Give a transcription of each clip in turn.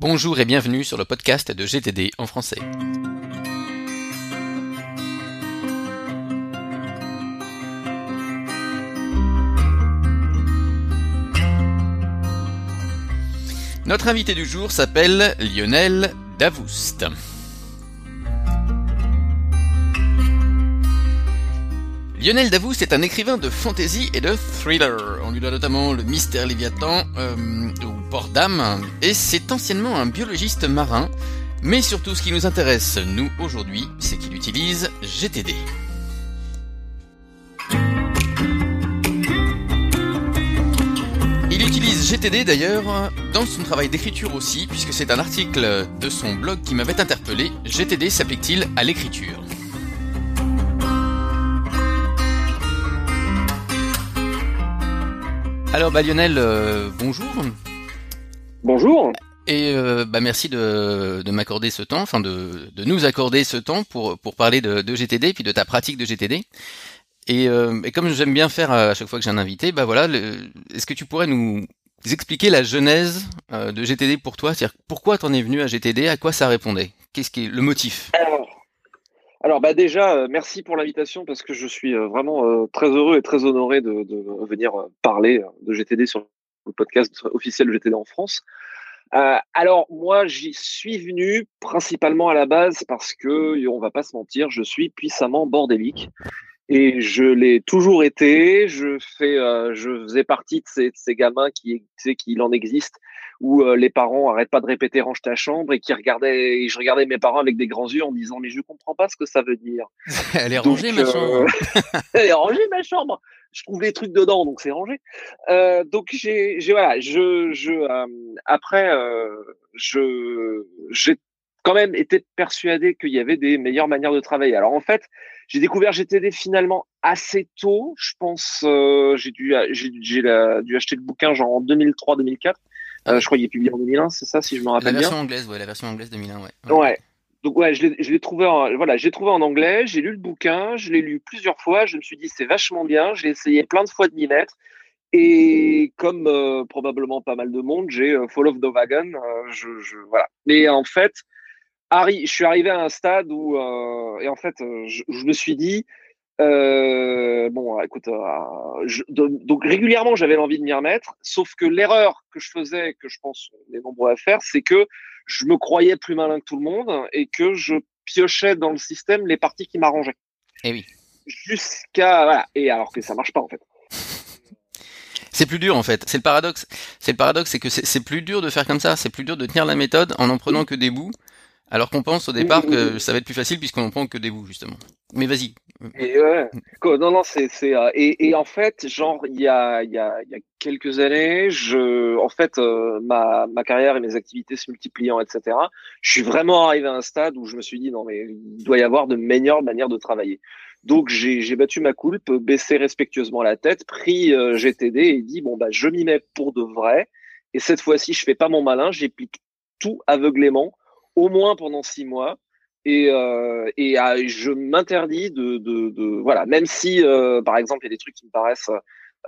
Bonjour et bienvenue sur le podcast de GTD en français. Notre invité du jour s'appelle Lionel Davoust. Lionel Davoust est un écrivain de fantasy et de thriller. On lui doit notamment le mystère Léviathan euh, ou Port d'âme, et c'est anciennement un biologiste marin. Mais surtout, ce qui nous intéresse, nous, aujourd'hui, c'est qu'il utilise GTD. Il utilise GTD d'ailleurs dans son travail d'écriture aussi, puisque c'est un article de son blog qui m'avait interpellé. GTD s'applique-t-il à l'écriture? Alors bah Lionel, euh, bonjour. Bonjour. Et euh, bah merci de, de m'accorder ce temps, enfin de, de, nous accorder ce temps pour, pour parler de, de GTD puis de ta pratique de GTD. Et, euh, et comme j'aime bien faire à chaque fois que j'ai un invité, bah voilà, est-ce que tu pourrais nous expliquer la genèse de GTD pour toi? C'est-à-dire pourquoi t'en es venu à GTD À quoi ça répondait? Qu'est-ce qui est le motif? Alors bah déjà, euh, merci pour l'invitation parce que je suis euh, vraiment euh, très heureux et très honoré de, de venir parler de GTD sur le podcast officiel de GTD en France. Euh, alors moi, j'y suis venu principalement à la base parce que on va pas se mentir, je suis puissamment bordélique et je l'ai toujours été. Je fais, euh, je faisais partie de ces, de ces gamins qui, tu sais, qu'il en existe où euh, les parents arrêtent pas de répéter range ta chambre et qui regardaient, et je regardais mes parents avec des grands yeux en disant mais je comprends pas ce que ça veut dire. Elle est rangée ma chambre. Elle est rangée ma chambre. Je trouve les trucs dedans donc c'est rangé. Euh, donc j'ai, j'ai voilà, je, je après je j'ai quand même été persuadé qu'il y avait des meilleures manières de travailler. Alors en fait, j'ai découvert GTD finalement assez tôt. Je pense, euh, j'ai dû, j'ai, dû acheter le bouquin genre en 2003-2004. Euh, je crois qu'il est publié en 2001, c'est ça, si je me rappelle bien. La version anglaise, ouais, la version anglaise 2001, ouais. Ouais. ouais. Donc ouais, je l'ai, je l'ai trouvé, en, voilà, j'ai trouvé en anglais. J'ai lu le bouquin, je l'ai lu plusieurs fois. Je me suis dit c'est vachement bien. J'ai essayé plein de fois de m'y mettre. Et comme euh, probablement pas mal de monde, j'ai euh, Fall of the Wagon. Euh, je, je, voilà. Mais en fait, Harry, je suis arrivé à un stade où, et en fait, je, je me suis dit, euh, bon, écoute, euh, je, donc régulièrement j'avais l'envie de m'y remettre, sauf que l'erreur que je faisais, que je pense les nombreux à faire, c'est que je me croyais plus malin que tout le monde et que je piochais dans le système les parties qui m'arrangeaient. Et eh oui. Jusqu'à voilà, et alors que ça marche pas en fait. C'est plus dur en fait. C'est le paradoxe. C'est le paradoxe, c'est que c'est plus dur de faire comme ça. C'est plus dur de tenir la méthode en en prenant que des bouts alors qu'on pense au départ que ça va être plus facile puisqu'on en prend que des bouts justement. Mais vas-y. Non, non, c'est, euh, et, et en fait, genre, il y a, il y a, il y a quelques années, je, en fait, euh, ma, ma carrière et mes activités se multipliant, etc. Je suis vraiment arrivé à un stade où je me suis dit non, mais il doit y avoir de meilleures manières de travailler. Donc j'ai, j'ai battu ma coulpe, baissé respectueusement la tête, pris euh, GTD et dit bon bah je m'y mets pour de vrai. Et cette fois-ci, je fais pas mon malin, j'applique tout aveuglément au moins pendant six mois. Et, euh, et euh, je m'interdis de, voilà, même si euh, par exemple il y a des trucs qui me paraissent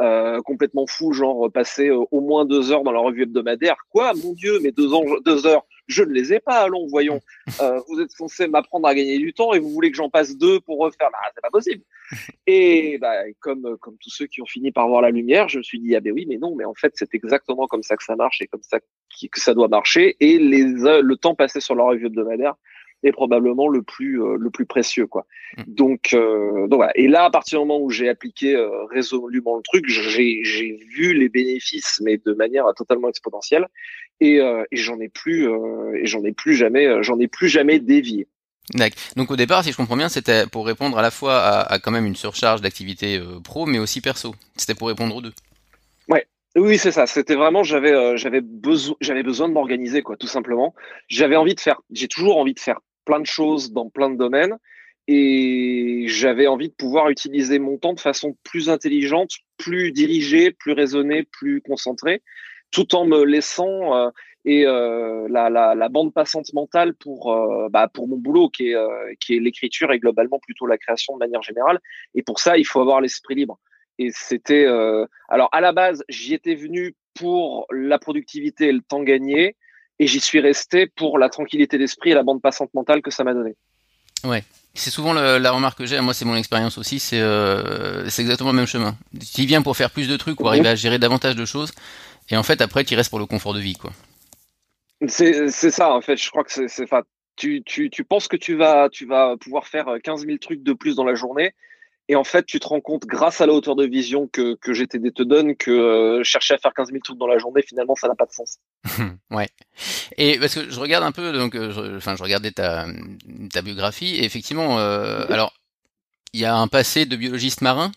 euh, complètement fous, genre passer au moins deux heures dans la revue hebdomadaire. Quoi, mon Dieu, mais deux, deux heures, je ne les ai pas. Allons, voyons. Euh, vous êtes censé m'apprendre à gagner du temps et vous voulez que j'en passe deux pour refaire. Bah, c'est pas possible. Et bah, comme comme tous ceux qui ont fini par voir la lumière, je me suis dit ah ben oui, mais non, mais en fait c'est exactement comme ça que ça marche et comme ça que ça doit marcher. Et les le temps passé sur la revue hebdomadaire est probablement le plus euh, le plus précieux quoi. Donc euh, donc voilà. Et là à partir du moment où j'ai appliqué euh, résolument le truc, j'ai j'ai vu les bénéfices mais de manière totalement exponentielle et, et j'en ai plus et j'en ai plus jamais j'en ai plus jamais dévié. Donc au départ, si je comprends bien, c'était pour répondre à la fois à, à quand même une surcharge d'activité pro, mais aussi perso. C'était pour répondre aux deux. Ouais, oui, c'est ça. C'était vraiment, j'avais, euh, j'avais besoin, j'avais besoin de m'organiser, quoi, tout simplement. J'avais envie de faire, j'ai toujours envie de faire plein de choses dans plein de domaines. Et j'avais envie de pouvoir utiliser mon temps de façon plus intelligente, plus dirigée, plus raisonnée, plus concentrée, tout en me laissant euh, et euh, la, la, bande passante mentale pour euh, bah, pour mon boulot qui est qui est l'écriture et globalement plutôt la création de manière générale. Et pour ça, il faut avoir l'esprit libre. Et c'était alors à la base, j'y étais venu pour la productivité et le temps gagné. Et j'y suis resté pour la tranquillité d'esprit et la bande passante mentale que ça m'a donné. Ouais. C'est souvent la remarque que j'ai, moi c'est mon expérience aussi, c'est euh, exactement le même chemin. Tu viens pour faire plus de trucs ou arriver à gérer davantage de choses, et en fait après tu restes pour le confort de vie. quoi. C'est ça en fait, je crois que c'est... Tu, tu, tu penses que tu vas, tu vas pouvoir faire 15 000 trucs de plus dans la journée, et en fait, tu te rends compte, grâce à la hauteur de vision que, que GTD te donne, que euh, chercher à faire 15 000 trucs dans la journée, finalement, ça n'a pas de sens. ouais. Et parce que je regarde un peu, donc, euh, enfin, je regardais ta, ta biographie, et effectivement, euh, alors, il y a un passé de biologiste marin.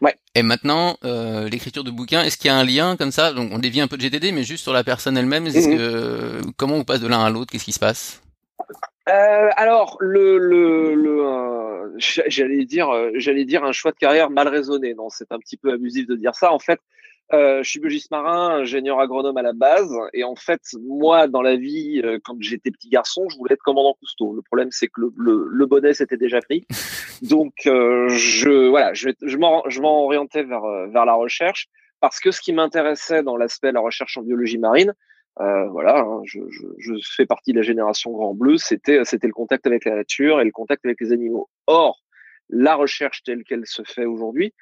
Ouais. Et maintenant, l'écriture de bouquins, est-ce qu'il y a un lien comme ça? Donc, on dévie un peu de GTD, mais juste sur la personne elle-même, est-ce mhm. que comment on passe de l'un à l'autre? Qu'est-ce qui se passe? Alors, le, le, le j'allais dire, euh, j'allais dire un choix de carrière mal raisonné. Non, c'est un petit peu abusif de dire ça. En fait, euh, je suis biologiste marin, ingénieur agronome à la base, et en fait, moi, dans la vie, euh, quand j'étais petit garçon, je voulais être commandant Cousteau. Le problème, c'est que le, le, le, bonnet s'était déjà pris, donc je, voilà, je, je m'orientais vers vers la recherche parce que ce qui m'intéressait dans l'aspect de la recherche en biologie marine, euh, voilà, hein, je, je, je, fais partie de la génération Grand Bleu. C'était c'était le contact avec la nature et le contact avec les animaux. Or, la recherche telle qu'elle se fait aujourd'hui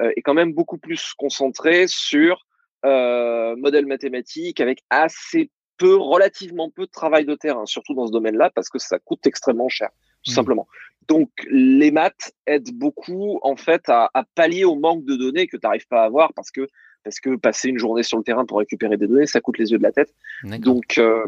euh, est quand même beaucoup plus concentrée sur euh, modèles mathématiques avec assez peu, relativement peu de travail de terrain, surtout dans ce domaine-là, parce que ça coûte extrêmement cher, tout mmh. simplement. Donc, les maths aident beaucoup, en fait, à, à pallier au manque de données que tu n'arrives pas à avoir parce que parce que passer une journée sur le terrain pour récupérer des données, ça coûte les yeux de la tête. Donc, euh,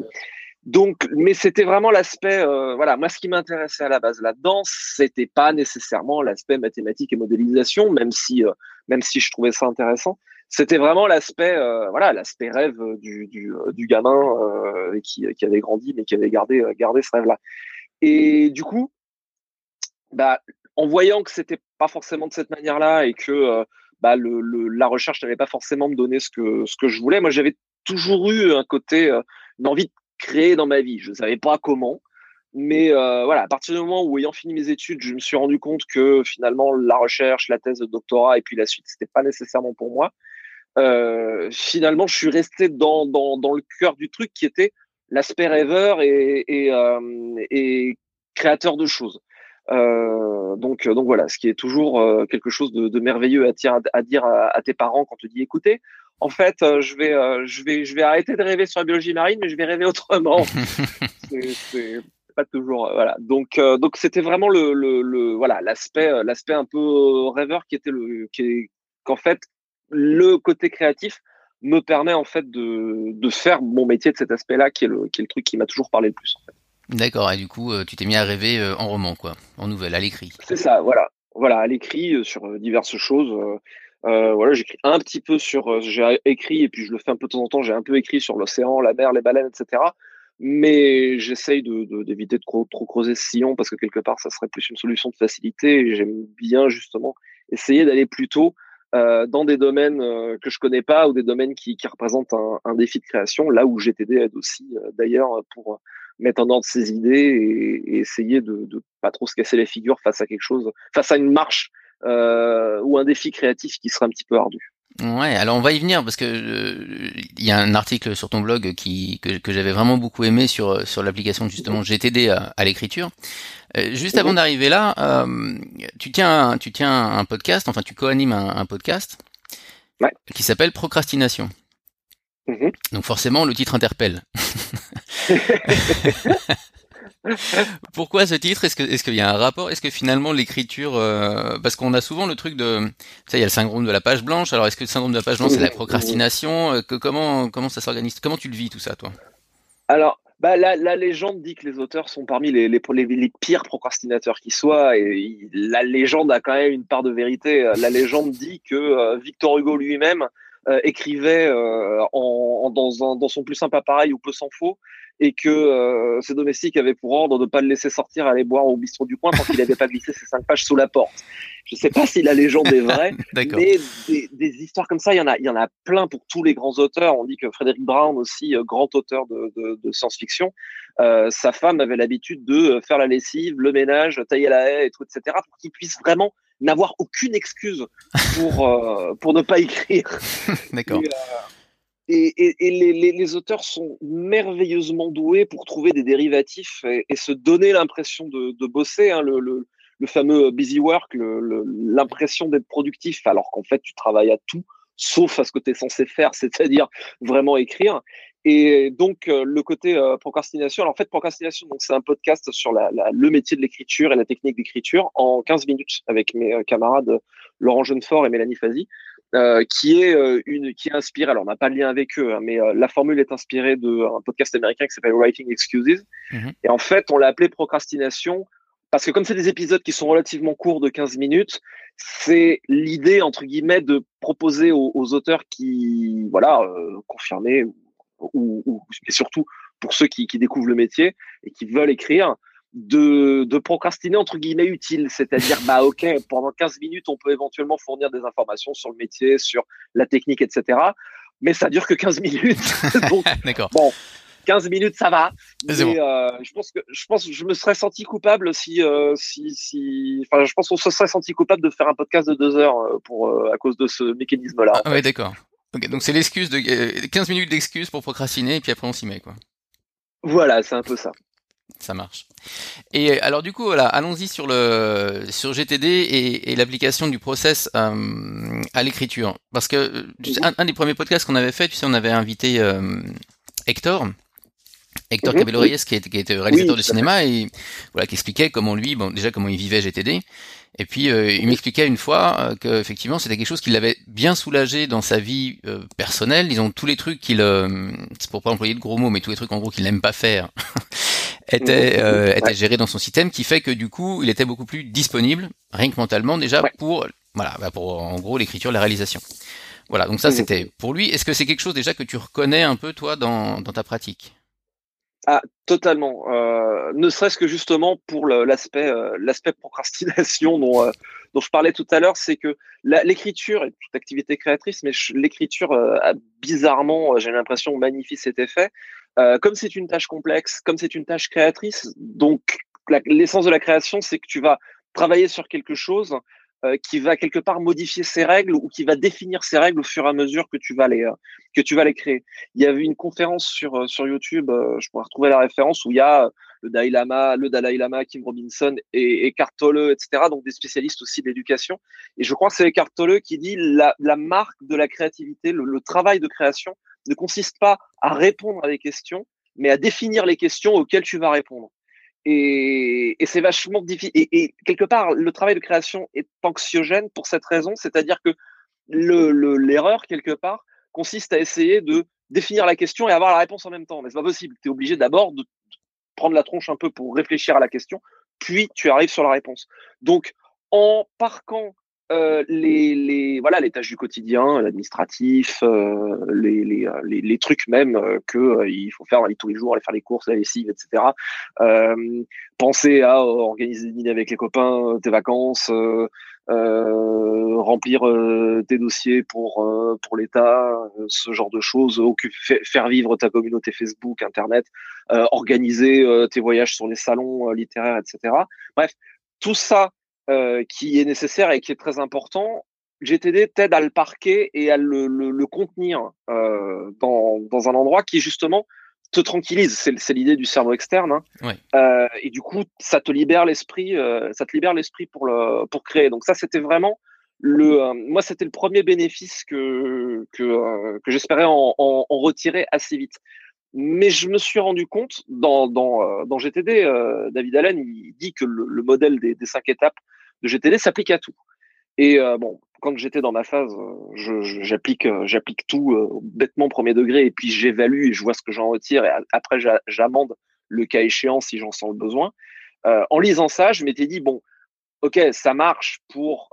donc, mais c'était vraiment l'aspect, euh, voilà, moi ce qui m'intéressait à la base là-dedans, c'était pas nécessairement l'aspect mathématique et modélisation, même si, euh, même si je trouvais ça intéressant. C'était vraiment l'aspect, voilà, l'aspect rêve du, du, du gamin qui, qui avait grandi mais qui avait gardé, gardé ce rêve-là. Et du coup, bah, en voyant que c'était pas forcément de cette manière-là et que bah, le, la recherche n'allait pas forcément me donner ce que, ce que je voulais. Moi, j'avais toujours eu un côté, euh, une envie de créer dans ma vie. Je ne savais pas comment. Mais euh, voilà, à partir du moment où, ayant fini mes études, je me suis rendu compte que finalement, la recherche, la thèse de doctorat et puis la suite, c'était pas nécessairement pour moi. Euh, finalement, je suis resté dans, dans, dans le cœur du truc qui était l'aspect rêveur et, et créateur de choses. Euh, donc, donc voilà, ce qui est toujours euh, quelque chose de, de merveilleux à, à dire à, tes parents quand tu dis écoutez, en fait, euh, je vais, je vais, je vais arrêter de rêver sur la biologie marine, mais je vais rêver autrement. c'est pas toujours voilà. Donc, donc c'était vraiment le, le, le voilà l'aspect, l'aspect un peu rêveur qui était le, qui qu'en fait le côté créatif me permet en fait de, de faire mon métier de cet aspect-là, qui est le, qui est le truc qui m'a toujours parlé le plus en fait. D'accord, et du coup, euh, tu t'es mis à rêver euh, en roman, quoi, en nouvelle, à l'écrit. C'est ça, voilà. Voilà, à l'écrit, euh, sur diverses choses. Voilà, j'écris un petit peu sur. j'ai écrit, et puis je le fais un peu de temps en temps, j'ai un peu écrit sur l'océan, la mer, les baleines, etc. Mais j'essaye d'éviter de, trop, creuser ce sillon parce que quelque part, ça serait plus une solution de facilité. J'aime bien, justement, essayer d'aller plutôt dans des domaines que je connais pas ou des domaines qui, représentent un, un, défi de création, là où GTD aide aussi, d'ailleurs, pour mettre en ordre ses idées et, essayer de, de pas trop se casser les figures face à quelque chose, face à une marche euh, ou un défi créatif qui serait un petit peu ardu. Ouais, alors on va y venir parce que euh, il y a un article sur ton blog qui que, que j'avais vraiment beaucoup aimé sur sur l'application justement GTD à, à l'écriture. Euh, juste avant mhm. d'arriver là, euh, tu tiens tu tiens un podcast, enfin tu co-animes un, un, podcast ouais. qui s'appelle Procrastination. Mhm. Donc forcément le titre interpelle. Pourquoi ce titre? Est-ce que est-ce qu'il y a un rapport? Est-ce que finalement l'écriture, euh, parce qu'on a souvent le truc de, tu sais, il y a le syndrome de la page blanche. Alors est-ce que le syndrome de la page blanche c'est la procrastination? Euh, que, Comment comment ça s'organise? Comment tu le vis tout ça, toi? Alors. Bah, la, la, légende dit que les auteurs sont parmi les, les, les, les pires procrastinateurs qui soient, et la légende a quand même une part de vérité. La légende dit que euh, Victor Hugo lui-même écrivait en, dans, un, dans son plus simple appareil ou peu s'en faut, et que euh, ses domestiques avaient pour ordre de ne pas le laisser sortir aller boire au bistrot du coin tant qu'il n'avait pas glissé ses cinq pages sous la porte. Je ne sais pas si la légende est vraie, mais des, des, histoires comme ça, il y en a, il y en a plein pour tous les grands auteurs. On dit que Frédéric Brown aussi, euh, grand auteur de, de, de science-fiction, euh, sa femme avait l'habitude de faire la lessive, le ménage, tailler la haie, et tout, etc., pour qu'il puisse vraiment n'avoir aucune excuse pour euh, pour ne pas écrire. D'accord. et, les, auteurs sont merveilleusement doués pour trouver des dérivatifs et, se donner l'impression de, bosser. Hein, le, fameux busy work, l'impression d'être productif, alors qu'en fait, tu travailles à tout, sauf à ce que tu es censé faire, c'est-à-dire vraiment écrire. Et donc, euh, le côté euh, procrastination. Alors, en fait, procrastination, donc c'est un podcast sur le métier de l'écriture et la technique d'écriture en 15 minutes avec mes euh, camarades Laurent Jeunefort et Mélanie Fazi. Euh, qui est euh, une qui est inspirée. Alors on n'a pas de lien avec eux, hein, mais euh, la formule est inspirée d'un podcast américain qui s'appelle Writing Excuses. Mhm. Et en fait, on l'a appelé procrastination parce que comme c'est des épisodes qui sont relativement courts de 15 minutes, c'est l'idée entre guillemets de proposer aux, auteurs qui voilà confirmés ou, ou, et surtout pour ceux qui, qui découvrent le métier et qui veulent écrire, de, de procrastiner entre guillemets utile, c'est-à-dire bah ok pendant 15 minutes on peut éventuellement fournir des informations sur le métier, sur la technique, etc. Mais ça dure que 15 minutes. Donc bon, 15 minutes ça va. Mais, euh, je pense que je pense je me serais senti coupable si euh, si si enfin je pense qu'on se serait senti coupable de faire un podcast de deux heures euh, pour euh, à cause de ce mécanisme là. Ah, ouais d'accord. Donc c'est l'excuse de 15 minutes d'excuse pour procrastiner et puis après on s'y met quoi. Voilà, c'est un peu ça. Ça marche. Et alors du coup, voilà, allons-y sur le sur GTD et, et l'application du process euh, à l'écriture. Parce que euh, un, des premiers podcasts qu'on avait fait, tu sais, on avait invité euh, Hector, Hector qui, est, qui était réalisateur de cinéma et voilà, qui expliquait comment lui, bon, déjà comment il vivait GTD. Et puis euh, il m'expliquait une fois euh, qu'effectivement c'était quelque chose qui l'avait bien soulagé dans sa vie euh, personnelle. Disons tous les trucs qu'il, c'est pour pas employer de gros mots, mais tous les trucs en gros qu'il n'aime pas faire. était, euh, était géré dans son système, qui fait que du coup, il était beaucoup plus disponible, rien que mentalement déjà, pour voilà, bah, pour en gros l'écriture, la réalisation. Voilà, donc ça c'était pour lui. Est-ce que c'est quelque chose déjà que tu reconnais un peu toi dans, dans ta pratique? Ah, totalement. Euh, ne serait-ce que justement pour l'aspect euh, l'aspect procrastination dont euh, dont je parlais tout à l'heure, c'est que l'écriture est toute activité créatrice, mais l'écriture a bizarrement, j'ai l'impression, magnifie cet effet. comme c'est une tâche complexe, comme c'est une tâche créatrice, donc l'essence de la création, c'est que tu vas travailler sur quelque chose euh, qui va quelque part modifier ses règles ou qui va définir ses règles au fur et à mesure que tu vas les euh, que tu vas les créer. Il y avait une conférence sur euh, sur YouTube, je pourrais retrouver la référence où il y a le Dalai Lama, le Dalai Lama, Kim Robinson et, et Tolle, etc. Donc des spécialistes aussi d'éducation. Et je crois que c'est Eckhart Tolle qui dit la, la marque de la créativité, le, le travail de création ne consiste pas à répondre à des questions, mais à définir les questions auxquelles tu vas répondre. Et, c'est vachement difficile. Et, quelque part, le travail de création est anxiogène pour cette raison, c'est-à-dire que l'erreur, le, l'erreur quelque part, consiste à essayer de définir la question et avoir la réponse en même temps. Mais c'est pas possible. Tu es obligé d'abord de prendre la tronche un peu pour réfléchir à la question, puis tu arrives sur la réponse. Donc, en parquant euh, les, voilà, les tâches du quotidien, l'administratif, euh, les, euh, les, les, trucs même euh, que il faut faire tous les jours, aller faire les courses, la lessive, etc. penser à organiser des dîners avec les copains, tes vacances, remplir tes dossiers pour pour l'État, ce genre de choses, faire vivre ta communauté Facebook, Internet, organiser tes voyages sur les salons littéraires, etc. Bref, tout ça euh, qui est nécessaire et qui est très important, GTD t'aide à le parquer et à le, le, le contenir euh, dans, dans, un endroit qui justement te tranquillise. C'est l'idée du cerveau externe. Hein. Ouais. Euh, et du coup, ça te libère l'esprit, euh, ça te libère l'esprit pour le pour créer. Donc ça, c'était vraiment le. Euh, moi, c'était le premier bénéfice que que, euh, que j'espérais en, en, en, retirer assez vite. Mais je me suis rendu compte dans dans, dans GTD, David Allen, il dit que le, le modèle des, des cinq étapes de GTD s'applique à tout. Et euh, bon, quand j'étais dans ma phase, euh, j'applique euh, j'applique tout bêtement premier degré et puis j'évalue et je vois ce que j'en retire et après j'amende le cas échéant si j'en sens le besoin. en lisant ça, je m'étais dit bon, ok, ça marche pour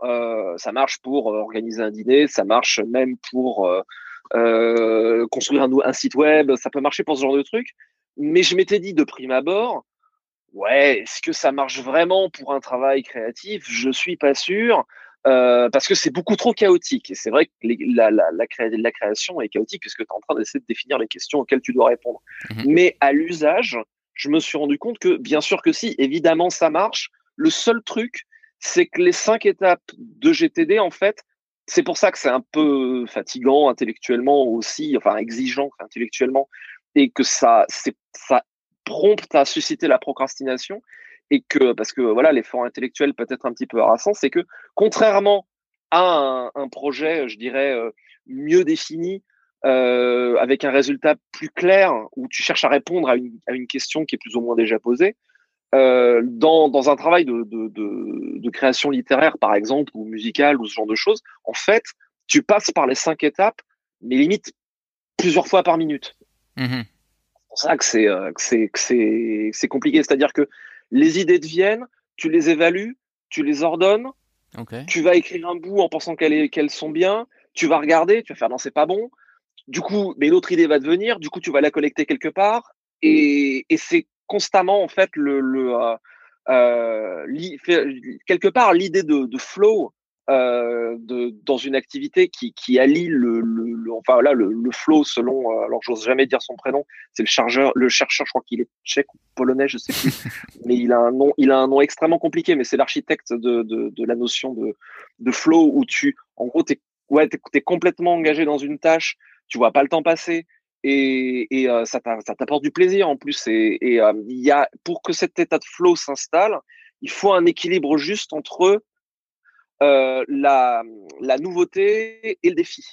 ça marche pour organiser un dîner, ça marche même pour construire un, un, site web, ça peut marcher pour ce genre de truc. Mais je m'étais dit de prime abord, Ouais, est-ce que ça marche vraiment pour un travail créatif? Je suis pas sûr. Euh, parce que c'est beaucoup trop chaotique. Et c'est vrai que la, la, la, la, création est chaotique puisque tu es en train d'essayer de définir les questions auxquelles tu dois répondre. Mmh Mais à l'usage, je me suis rendu compte que bien sûr que si, évidemment ça marche. Le seul truc, c'est que les cinq étapes de GTD, en fait, c'est pour ça que c'est un peu fatigant intellectuellement aussi, enfin exigeant intellectuellement, et que ça, ça prompte à susciter la procrastination, et que, parce que voilà, l'effort intellectuel peut être un petit peu harassant, c'est que contrairement à un, projet, je dirais, euh, mieux défini, euh, avec un résultat plus clair, où tu cherches à répondre à une, à une question qui est plus ou moins déjà posée, euh, dans, dans, un travail de, de, création littéraire, par exemple, ou musicale, ou ce genre de choses, en fait, tu passes par les cinq étapes, mais limite plusieurs fois par minute. Mmh pour ça que c'est euh, c'est c'est compliqué. C'est-à-dire que les idées te viennent, tu les évalues, tu les ordonnes, okay. tu vas écrire un bout en pensant qu'elles qu'elles sont bien, tu vas regarder, tu vas faire non c'est pas bon. Du coup, mais l'autre idée va te venir, du coup tu vas la collecter quelque part, et, et c'est constamment en fait le, le euh, euh, quelque part l'idée de, de, flow euh, de, dans une activité qui, qui allie le, le, enfin là le, le, flow selon euh, alors j'ose jamais dire son prénom c'est le chargeur le chercheur je crois qu'il est tchèque ou polonais je sais plus mais il a un nom il a un nom extrêmement compliqué mais c'est l'architecte de, de, de, la notion de, de flow où tu en gros t'es ouais t'es es complètement engagé dans une tâche tu vois pas le temps passer et, et euh, ça t'apporte du plaisir en plus. Et, et euh, il y a, pour que cet état de flow s'installe, il faut un équilibre juste entre euh, la, nouveauté et le défi.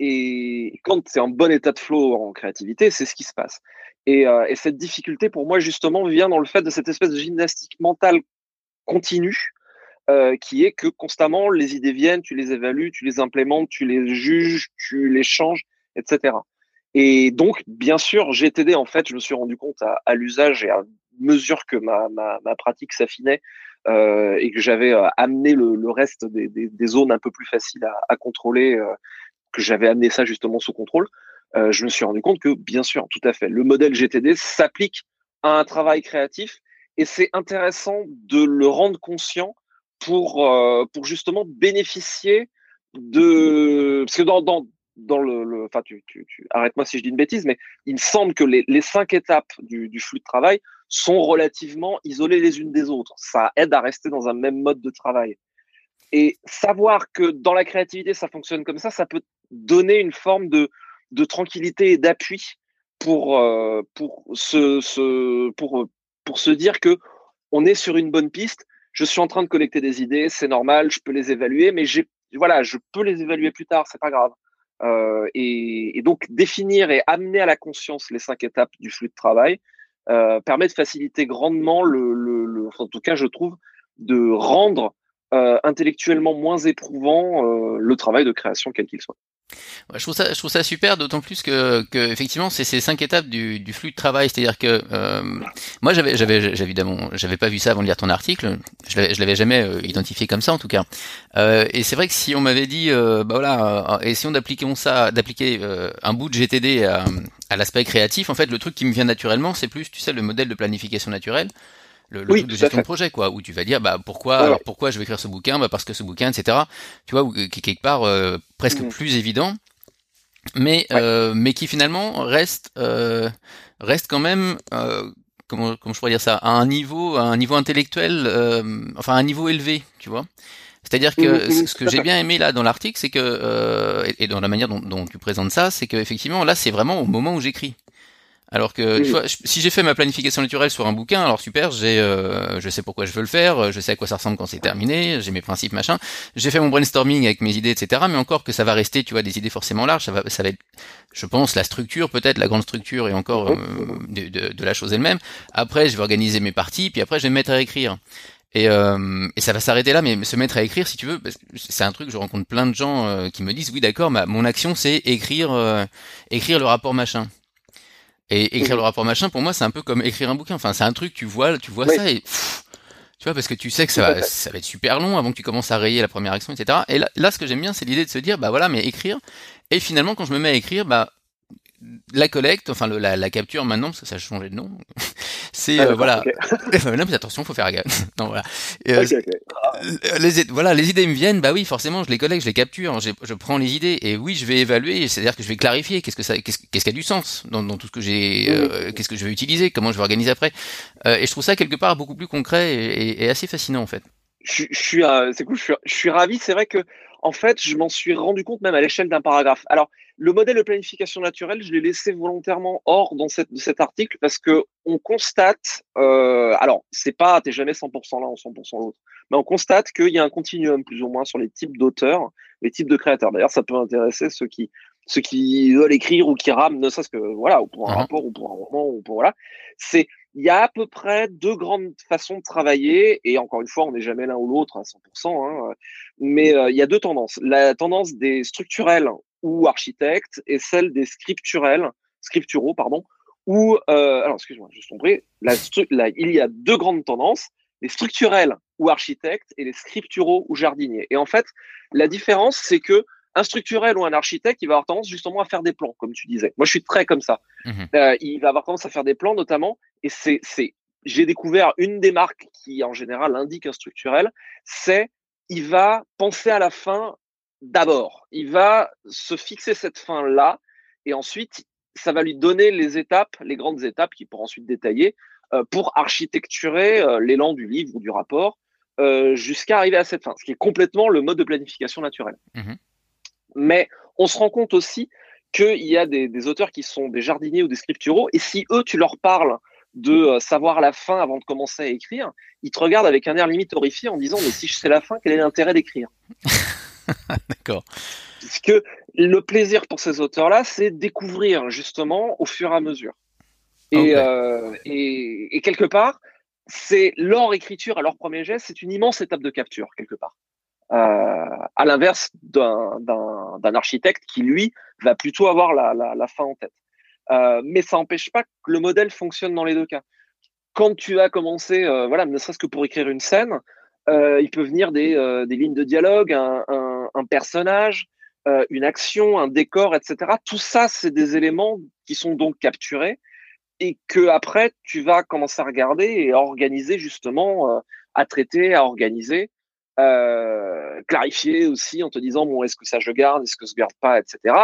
Et quand c'est en bon état de flow en créativité, c'est ce qui se passe. Et, euh, et, cette difficulté, pour moi, justement, vient dans le fait de cette espèce de gymnastique mentale continue, euh, qui est que constamment, les idées viennent, tu les évalues, tu les implémentes, tu les juges, tu les changes, etc. Et donc, bien sûr, GTD, en fait, je me suis rendu compte à, à l'usage et à mesure que ma, ma, ma pratique s'affinait euh, et que j'avais euh, amené le, le reste des, des, des, zones un peu plus faciles à, contrôler, euh, que j'avais amené ça justement sous contrôle, je me suis rendu compte que, bien sûr, tout à fait, le modèle GTD s'applique à un travail créatif et c'est intéressant de le rendre conscient pour, pour justement bénéficier de... Parce que dans, dans le, enfin, tu, arrête-moi si je dis une bêtise, mais il me semble que les, les cinq étapes du, du, flux de travail sont relativement isolées les unes des autres. Ça aide à rester dans un même mode de travail. Et savoir que dans la créativité, ça fonctionne comme ça, ça peut donner une forme de, de tranquillité et d'appui pour, euh, pour, se, se, pour, pour se dire que on est sur une bonne piste. Je suis en train de collecter des idées, c'est normal, je peux les évaluer, mais j'ai, voilà, je peux les évaluer plus tard, c'est pas grave. Euh, et, donc définir et amener à la conscience les cinq étapes du flux de travail euh, permet de faciliter grandement le, le, en tout cas je trouve, de rendre euh, intellectuellement moins éprouvant le travail de création quel qu'il soit. Je trouve ça, super, d'autant plus que, effectivement, c'est ces cinq étapes du, flux de travail. C'est-à-dire que euh, moi, j'avais, j'avais, j'avais pas vu ça avant de lire ton article. Je l'avais, jamais euh, identifié comme ça, en tout cas. Euh, et c'est vrai que si on m'avait dit, bah voilà, essayons d'appliquer ça, d'appliquer un bout de GTD à, à l'aspect créatif, en fait, le truc qui me vient naturellement, c'est plus, tu sais, le modèle de planification naturelle le, le oui, truc de gestion de projet quoi où tu vas dire bah pourquoi ouais. alors pourquoi je vais écrire ce bouquin bah parce que ce bouquin etc tu vois ou, qui quelque part euh, presque mmh. plus évident mais ouais. euh, mais qui finalement reste euh, reste quand même euh, comment comment je pourrais dire ça à un niveau à un niveau intellectuel euh, enfin à un niveau élevé tu vois c'est-à-dire que mmh, ce que j'ai bien aimé là dans l'article, c'est que euh, et dans la manière dont, dont tu présentes ça, c'est que effectivement là c'est vraiment au moment où j'écris. Alors que oui. tu vois, si j'ai fait ma planification naturelle sur un bouquin, alors super, j'ai, euh, je sais pourquoi je veux le faire, je sais à quoi ça ressemble quand c'est terminé, j'ai mes principes machin. J'ai fait mon brainstorming avec mes idées, etc. Mais encore que ça va rester, tu vois, des idées forcément larges. Ça va, ça va être, je pense, la structure peut-être, la grande structure et encore euh, de, de, de, la chose elle-même. Après, je vais organiser mes parties, puis après, je vais me mettre à écrire. Et, euh, et, ça va s'arrêter là, mais se mettre à écrire, si tu veux, c'est un truc. Je rencontre plein de gens euh, qui me disent, oui, d'accord, mon action, c'est écrire, euh, écrire le rapport machin. Et écrire mmh. le rapport machin, pour moi, c'est un peu comme écrire un bouquin. Enfin, c'est un truc, tu vois, tu vois oui. ça et pff, tu vois, parce que tu sais que ça va, ça va être super long avant que tu commences à rayer la première action, etc. Et là, là ce que j'aime bien, c'est l'idée de se dire, bah voilà, mais écrire. Et finalement, quand je me mets à écrire, bah la collecte, enfin le, la, la, capture maintenant, parce que ça a changé de nom. c'est ah, euh, voilà. Okay. non mais attention, faut faire gaffe. non voilà. Okay, okay. Les, voilà, les idées me viennent, bah oui, forcément, je les collecte, je les capture, je, je prends les idées et oui, je vais évaluer, c'est-à-dire que je vais clarifier qu'est-ce que ça, qu'est-ce, qu'est-ce qui a du sens dans, dans tout ce que j'ai, euh, qu'est-ce que je vais utiliser, comment je vais organiser après. Euh, et je trouve ça quelque part beaucoup plus concret et, et, et assez fascinant en fait. Je, je suis, c'est cool, je suis, je suis ravi. C'est vrai que en fait, je m'en suis rendu compte même à l'échelle d'un paragraphe. Alors, le modèle de planification naturelle, je l'ai laissé volontairement hors dans cette, cet article parce que on constate, euh, alors c'est pas, t'es jamais 100% là ou 100% l'autre, mais on constate qu'il y a un continuum plus ou moins sur les types d'auteurs, les types de créateurs. D'ailleurs, ça peut intéresser ceux qui ceux qui veulent écrire ou qui rament, ne serait-ce que voilà, ou pour un uh-huh. rapport ou pour un roman ou pour voilà. C'est il y a à peu près deux grandes façons de travailler, et encore une fois, on n'est jamais l'un ou l'autre à 100%, hein, mais euh, il y a deux tendances. La tendance des structurels ou architectes et celle des scripturels, scripturaux, pardon, ou, euh, alors excuse-moi, juste tombé, la, il y a deux grandes tendances, les structurels ou architectes et les scripturaux ou jardiniers. Et en fait, la différence, c'est que un structurel ou un architecte, il va avoir tendance justement à faire des plans, comme tu disais. Moi, je suis très comme ça. Mhm. Euh, il va avoir tendance à faire des plans, notamment, et c'est, c'est, j'ai découvert une des marques qui, en général, indique un structurel, c'est il va penser à la fin d'abord. Il va se fixer cette fin-là, et ensuite, ça va lui donner les étapes, les grandes étapes qu'il pourra ensuite détailler euh, pour architecturer euh, l'élan du livre ou du rapport jusqu'à arriver à cette fin, ce qui est complètement le mode de planification naturelle. Mhm. Mais on se rend compte aussi qu'il y a des, auteurs qui sont des jardiniers ou des scripturaux, et si eux, tu leur parles de euh, savoir la fin avant de commencer à écrire, ils te regardent avec un air limite horrifié en disant mais si je sais la fin, quel est l'intérêt d'écrire? D'accord. Parce que le plaisir pour ces auteurs-là, c'est découvrir justement au fur et à mesure. Et, euh, et, et quelque part, c'est leur écriture à leur premier geste, c'est une immense étape de capture quelque part. Euh, à l'inverse d'un architecte qui, lui, va plutôt avoir la, la, la fin en tête. Euh, mais ça n'empêche pas que le modèle fonctionne dans les deux cas. Quand tu as commencé, euh, voilà, ne serait-ce que pour écrire une scène, il peut venir des, des, lignes de dialogue, un, un, un personnage, euh, une action, un décor, etc. Tout ça, c'est des éléments qui sont donc capturés et que après tu vas commencer à regarder et à organiser justement, à traiter, à organiser euh, clarifier aussi en te disant bon est-ce que ça je garde, est-ce que je garde pas, etc.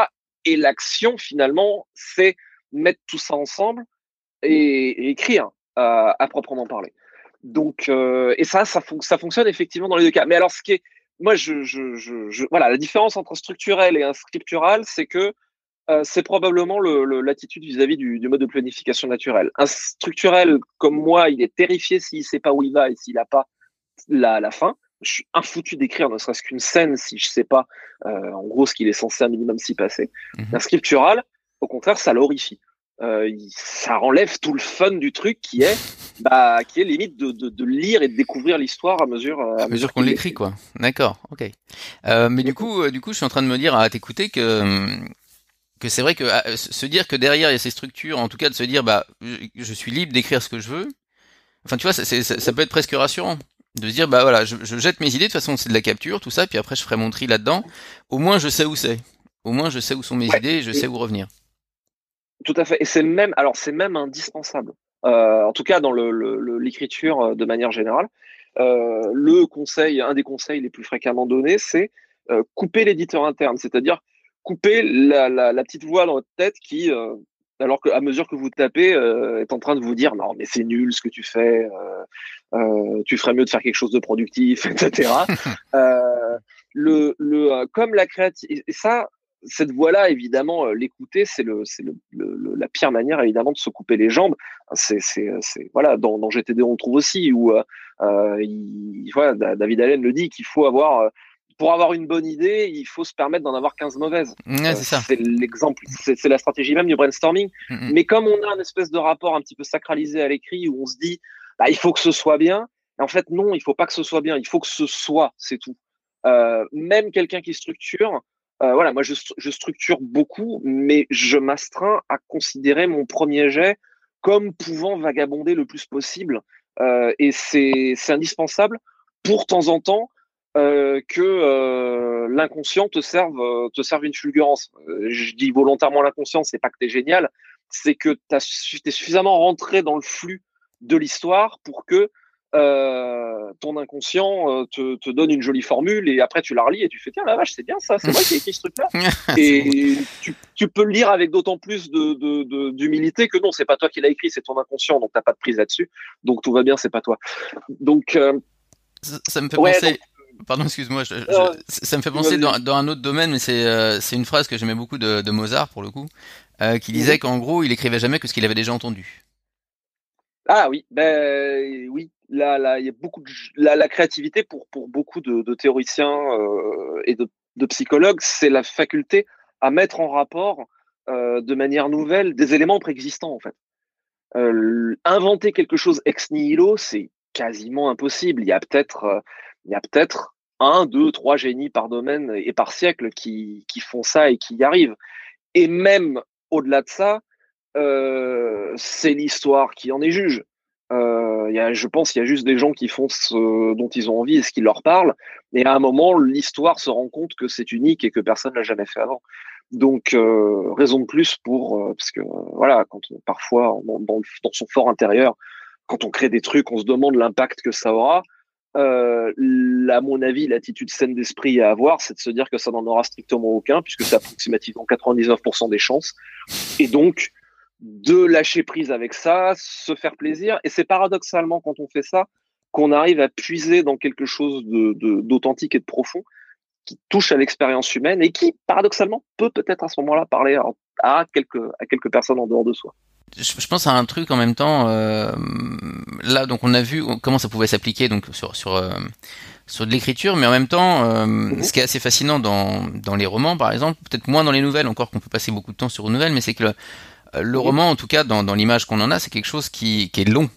Et l'action finalement c'est mettre tout ça ensemble et, écrire euh, à proprement parler. Donc euh, et ça ça, ça fonctionne effectivement dans les deux cas. Mais alors ce qui est moi je, je, je, voilà la différence entre structurel et un scriptural c'est que euh, c'est probablement l'attitude vis-à-vis du, du, mode de planification naturelle. Un structurel comme moi, il est terrifié s'il sait pas où il va et s'il n'a pas la, la fin je suis infoutu d'écrire ne serait-ce qu'une scène si je sais pas euh, en gros ce qu'il est censé un minimum s'y passer. Mm Un scriptural, au contraire, ça l'horrifie. Euh, ça enlève tout le fun du truc qui est bah qui est limite de, de, de lire et de découvrir l'histoire à mesure à, mesure qu'on l'écrit quoi. D'accord ok. Euh, mais du coup euh, du coup je suis en train de me dire à t'écouter que que c'est vrai que se dire que derrière il y a ces structures en tout cas de se dire bah je, suis libre d'écrire ce que je veux. Enfin tu vois ça, ça, ça peut être presque rassurant de se dire bah voilà je, je, jette mes idées de toute façon c'est de la capture tout ça puis après je ferai mon tri là-dedans. Au moins je sais où c'est. Au moins je sais où sont mes idées et je sais où revenir tout à fait. Et c'est même alors c'est même indispensable. Euh, en tout cas dans le l'écriture euh, de manière générale. Euh, le conseil un des conseils les plus fréquemment donnés c'est euh, couper l'éditeur interne. C'est-à-dire couper la, la, la, petite voix dans votre tête qui euh, alors qu'à mesure que vous tapez, euh, est en train de vous dire non mais c'est nul ce que tu fais, euh, euh, tu ferais mieux de faire quelque chose de productif, etc. euh, le, le, comme la créativité, et ça, cette voix-là, évidemment, euh, l'écouter, c'est le, c'est le, le, la pire manière, évidemment, de se couper les jambes. C'est, c'est, c'est voilà, dans, dans GTD, on le trouve aussi où, il, voilà, David Allen le dit qu'il faut avoir pour avoir une bonne idée, il faut se permettre d'en avoir 15 mauvaises. Ouais, c'est ça. C'est l'exemple, c'est la stratégie même du brainstorming. Mm -hmm. Mais comme on a une espèce de rapport un petit peu sacralisé à l'écrit où on se dit, bah, il faut que ce soit bien. En fait, non, il faut pas que ce soit bien. Il faut que ce soit, c'est tout. Euh, même quelqu'un qui structure, euh, voilà, moi je, structure beaucoup, mais je m'astreins à considérer mon premier jet comme pouvant vagabonder le plus possible. Euh, et c'est indispensable pour temps en temps euh, que l'inconscient te serve te serve une fulgurance. Je dis volontairement l'inconscient, c'est pas que t'es génial, c'est que tu es suffisamment rentré dans le flux de l'histoire pour que euh, ton inconscient te, te, donne une jolie formule et après tu la relis et tu fais tiens la vache c'est bien ça c'est moi qui ai écrit ce truc là et tu, tu, peux le lire avec d'autant plus de d'humilité que non c'est pas toi qui l'as écrit c'est ton inconscient donc t'as pas de prise là-dessus. Donc tout va bien c'est pas toi. Donc ça, ça, me fait ouais, penser Pardon, excuse-moi, ça me fait penser dans, un autre domaine, mais c'est c'est une phrase que j'aimais beaucoup de, de, Mozart pour le coup, qui disait qu'en gros, il écrivait jamais que ce qu'il avait déjà entendu. Ah oui, ben oui, là, là, il y a beaucoup de la, créativité pour pour beaucoup de, théoriciens euh, et de, psychologues, c'est la faculté à mettre en rapport euh, de manière nouvelle des éléments préexistants en fait. Euh, inventer quelque chose ex nihilo, c'est quasiment impossible. Il y a peut-être il y a peut-être un, deux, trois génies par domaine et par siècle qui qui font ça et qui y arrivent. Et même au-delà de ça, euh, c'est l'histoire qui en est juge. Euh, y a, je pense qu'il y a juste des gens qui font ce dont ils ont envie et ce qui leur parle. Et à un moment, l'histoire se rend compte que c'est unique et que personne l'a jamais fait avant. Donc, euh, raison de plus pour, euh, parce que voilà, quand parfois dans, dans, son fort intérieur, quand on crée des trucs, on se demande l'impact que ça aura. Euh, à mon avis, l'attitude saine d'esprit à avoir, c'est de se dire que ça n'en aura strictement aucun, puisque c'est approximativement 99% des chances. Et donc, de lâcher prise avec ça, se faire plaisir. Et c'est paradoxalement quand on fait ça qu'on arrive à puiser dans quelque chose d'authentique de, et de profond qui touche à l'expérience humaine et qui, paradoxalement, peut peut-être à ce moment-là parler à, quelques, à quelques personnes en dehors de soi. Je, pense à un truc en même temps. Euh, là, donc, on a vu comment ça pouvait s'appliquer donc sur sur euh, sur de l'écriture, mais en même temps, euh, mhm. ce qui est assez fascinant dans dans les romans, par exemple, peut-être moins dans les nouvelles, encore qu'on peut passer beaucoup de temps sur une nouvelle, mais c'est que le, euh, le roman, en tout cas, dans, l'image qu'on en a, c'est quelque chose qui, est long.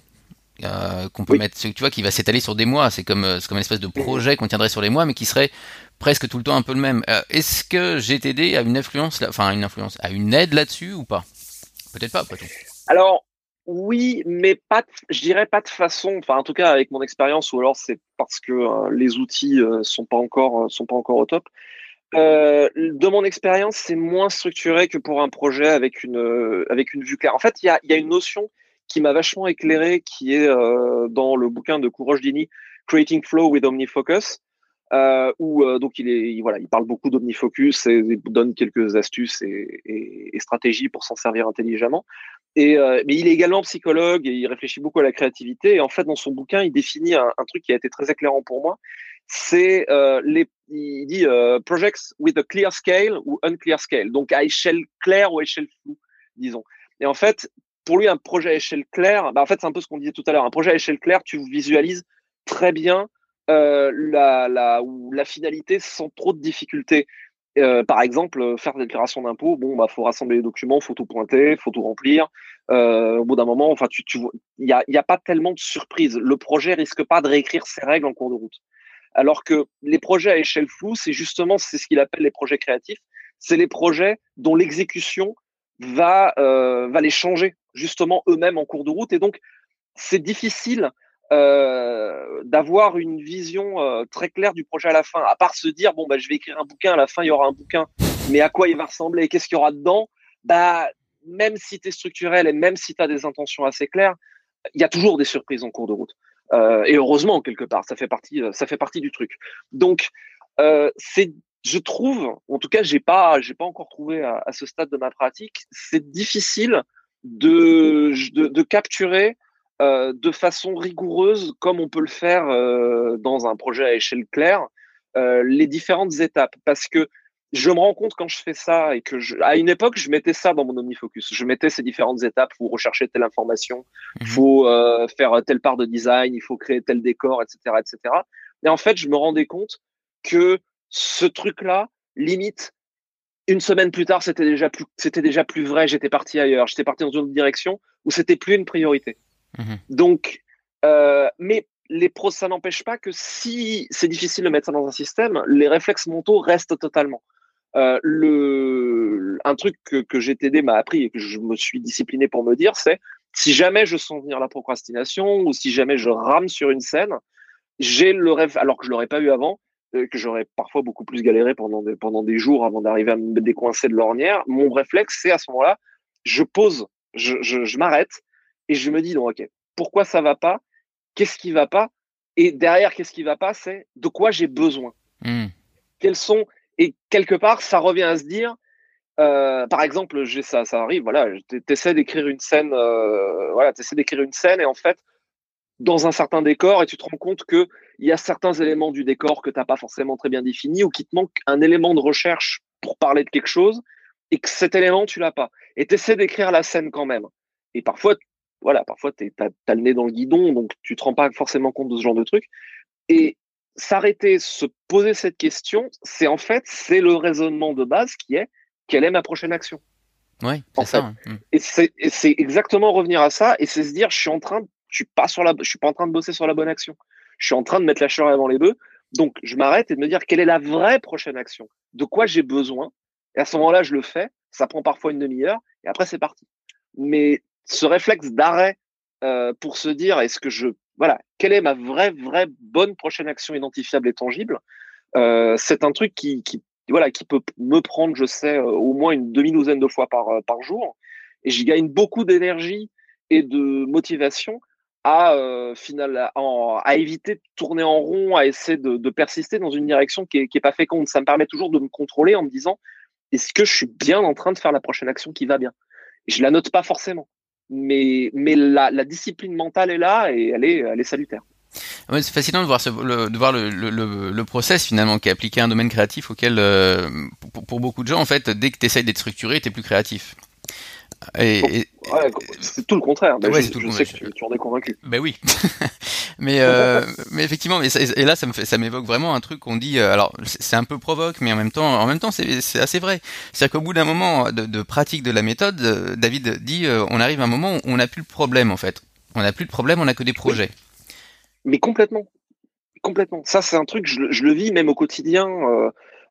Euh, qu'on peut mettre, tu vois, qui va s'étaler sur des mois. C'est comme, euh, comme une espèce de projet qu'on tiendrait sur les mois, mais qui serait presque tout le temps un peu le même. Est-ce que GTD a une influence, enfin une influence, a une aide là-dessus ou pas? Peut-être pas, après tout. Alors oui, mais pas, je dirais pas de façon. Enfin, en tout cas, avec mon expérience, ou alors c'est parce que les outils sont pas encore, sont pas encore au top. Euh, de mon expérience, c'est moins structuré que pour un projet avec une, euh, avec une vue claire. En fait, il y a, y a, une notion qui m'a vachement éclairé, qui est euh, dans le bouquin de Courage Dini, Creating Flow with OmniFocus, euh, où donc il est, voilà, il parle beaucoup d'OmniFocus et, donne quelques astuces et, stratégies pour s'en servir intelligemment. Et, mais il est également psychologue et il réfléchit beaucoup à la créativité. Et en fait, dans son bouquin, il définit un truc qui a été très éclairant pour moi c'est euh, les, il dit euh, projects with a clear scale ou unclear scale, donc à échelle claire ou échelle floue, disons. Et en fait, pour lui, un projet à échelle claire, bah en fait, c'est un peu ce qu'on disait tout à l'heure. Un projet à échelle claire, tu visualises très bien euh, la, la, finalité sans trop de difficultés. Euh, par exemple, faire des déclarations d'impôt, bon, bah, faut rassembler les documents, faut tout pointer, faut tout remplir. Au bout d'un moment, enfin, tu, tu, il y a, y a pas tellement de surprises. Le projet risque pas de réécrire ses règles en cours de route. Alors que les projets à échelle floue, c'est justement c'est ce qu'il appelle les projets créatifs. C'est les projets dont l'exécution va euh, les changer justement eux-mêmes en cours de route. Et donc c'est difficile euh, d'avoir une vision euh, très claire du projet à la fin. À part se dire bon bah je vais écrire un bouquin, à la fin il y aura un bouquin, mais à quoi il va ressembler, qu'est-ce qu'il y aura dedans? Bah même si tu es structurel et même si tu as des intentions assez claires, il y a toujours des surprises en cours de route. Euh, et heureusement quelque part, ça fait partie, euh, ça fait partie du truc. Donc euh, c'est, je trouve, en tout cas, j'ai pas, pas encore trouvé à, ce stade de ma pratique, c'est difficile de, de, capturer de façon rigoureuse, comme on peut le faire dans un projet à échelle claire, les différentes étapes, parce que je me rends compte quand je fais ça et que je, à une époque, je mettais ça dans mon OmniFocus. Je mettais ces différentes étapes. Il faut rechercher telle information, il mhm. faut euh, faire telle part de design, il faut créer tel décor, etc., etc. Et en fait, je me rendais compte que ce truc-là, limite, une semaine plus tard, c'était déjà plus, c'était déjà plus vrai. J'étais parti ailleurs. J'étais parti dans une autre direction où c'était plus une priorité. Mhm. Donc, euh, mais les pros, ça n'empêche pas que si c'est difficile de mettre ça dans un système, les réflexes mentaux restent totalement. Euh, le, un truc que, que GTD m'a appris et que je me suis discipliné pour me dire, c'est si jamais je sens venir la procrastination ou si jamais je rame sur une scène, j'ai le rêve, alors que je l'aurais pas eu avant, euh, que j'aurais parfois beaucoup plus galéré pendant des, pendant des jours avant d'arriver à me décoincer de l'ornière. Mon réflexe, c'est à ce moment-là, je pose, je, je, je m'arrête et je me dis, donc, ok, pourquoi ça va pas? Qu'est-ce qui va pas? Et derrière, qu'est-ce qui va pas? C'est de quoi j'ai besoin. Mmh. Quels sont et quelque part, ça revient à se dire, euh, par exemple, ça, ça arrive, voilà, t'essaies d'écrire une scène, euh, voilà, t'essaies d'écrire une scène et en fait, dans un certain décor et tu te rends compte qu'il y a certains éléments du décor que tu n'as pas forcément très bien définis ou qu'il te manque un élément de recherche pour parler de quelque chose et que cet élément, tu l'as pas. Et tu essaies d'écrire la scène quand même. Et parfois, voilà, parfois, tu as, le nez dans le guidon, donc tu te rends pas forcément compte de ce genre de truc. Et s'arrêter, se poser cette question, c'est en fait, c'est le raisonnement de base qui est quelle est ma prochaine action? Ouais, c'est ça. Mmh. Et c'est exactement revenir à ça, et c'est se dire, je suis en train, je suis pas sur la, je suis pas en train de bosser sur la bonne action. Je suis en train de mettre la charrue avant les bœufs. Donc, je m'arrête et de me dire quelle est la vraie prochaine action? De quoi j'ai besoin? Et à ce moment-là, je le fais. Ça prend parfois une demi-heure et après, c'est parti. Mais ce réflexe d'arrêt euh, pour se dire est-ce que je voilà quelle est ma vraie vraie bonne prochaine action identifiable et tangible euh, c'est un truc qui, voilà qui peut me prendre je sais euh, au moins une demi douzaine de fois par par jour. Et j'y gagne beaucoup d'énergie et de motivation à euh, final, à, éviter de tourner en rond, à essayer de, persister dans une direction qui est, qui est pas féconde. Ça me permet toujours de me contrôler en me disant est-ce que je suis bien en train de faire la prochaine action qui va bien? Je la note pas forcément mais, mais la, discipline mentale est là et elle est, salutaire. Ouais, c'est fascinant de voir, le, de process finalement qui est appliqué à un domaine créatif auquel, euh, pour, pour, beaucoup de gens, en fait, dès que tu essayes d'être structuré, tu es plus créatif. Et, c'est tout le contraire. je, sais que tu, en es convaincu. Ben oui. mais euh, mais effectivement, mais et là ça me fait, ça m'évoque vraiment un truc qu'on dit. Euh, alors c'est un peu provoque, mais en même temps, en même temps, c'est assez vrai. C'est-à-dire qu'au bout d'un moment de, de, pratique de la méthode, euh, David dit, on arrive à un moment où on n'a plus le problème en fait. On n'a plus de problème, on n'a que des projets. Mais complètement, complètement. Ça c'est un truc, je, je, le vis même au quotidien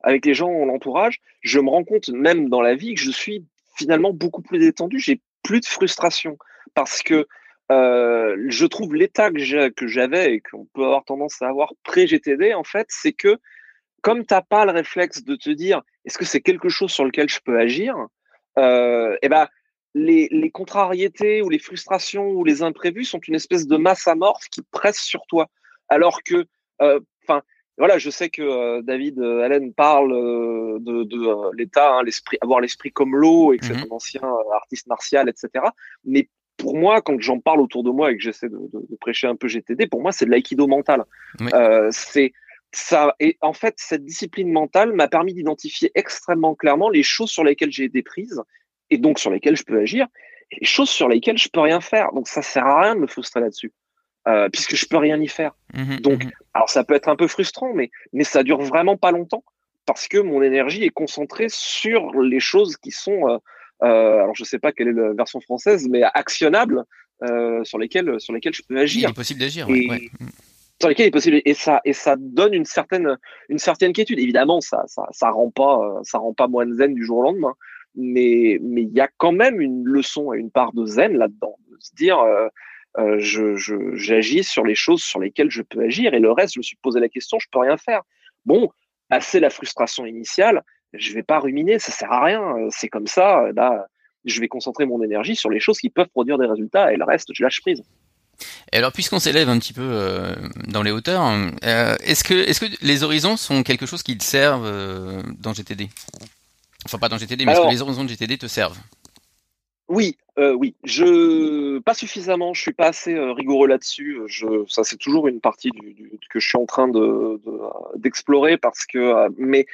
avec les gens, l'entourage. Je me rends compte même dans la vie que je suis finalement beaucoup plus détendu. J'ai plus de frustration parce que euh, je trouve l'état que j'avais et qu'on peut avoir tendance à avoir pré-GTD, en fait, c'est que comme tu n'as pas le réflexe de te dire est-ce que c'est quelque chose sur lequel je peux agir, euh, et eh ben, les, les, contrariétés ou les frustrations ou les imprévus sont une espèce de masse amorphe qui presse sur toi. Alors que, euh, enfin, voilà, je sais que euh, David euh, Allen parle euh, de, de l'état, hein, l'esprit, avoir l'esprit comme l'eau et que c'est mhm. un ancien artiste martial, etc. Mais pour moi, quand j'en parle autour de moi et que j'essaie de, de, prêcher un peu GTD, pour moi, c'est de l'aïkido mental. c'est ça. Et en fait, cette discipline mentale m'a permis d'identifier extrêmement clairement les choses sur lesquelles j'ai des prises et donc sur lesquelles je peux agir, et les choses sur lesquelles je peux rien faire. Donc ça sert à rien de me frustrer là-dessus. Euh, puisque je peux rien y faire. Mmh Donc, mmh alors ça peut être un peu frustrant, mais mais ça dure vraiment pas longtemps parce que mon énergie est concentrée sur les choses qui sont, euh, euh, alors je sais pas quelle est la version française, mais actionnables sur lesquelles sur lesquelles je peux agir. Il est possible d'agir. Ouais, ouais. Sur lesquelles il est possible et ça et ça donne une certaine une certaine quiétude. Évidemment, ça ça ça rend pas ça rend pas moins zen du jour au lendemain, mais mais il y a quand même une leçon et une part de zen là-dedans, de se dire euh, euh, je, j'agis sur les choses sur lesquelles je peux agir et le reste, je me suis posé la question, je peux rien faire. Bon, assez la frustration initiale, je vais pas ruminer, ça sert à rien, c'est comme ça. Là, je vais concentrer mon énergie sur les choses qui peuvent produire des résultats et le reste, je lâche prise. Et alors, puisqu'on s'élève un petit peu euh, dans les hauteurs, euh, est-ce que, est-ce que les horizons sont quelque chose qui te servent euh, dans GTD Enfin, pas dans GTD, mais est-ce que les horizons de GTD te servent? Oui, euh, oui. Je pas suffisamment. Je suis pas assez euh, rigoureux là-dessus. Ça c'est toujours une partie que je suis en train de d'explorer parce que. Euh, mais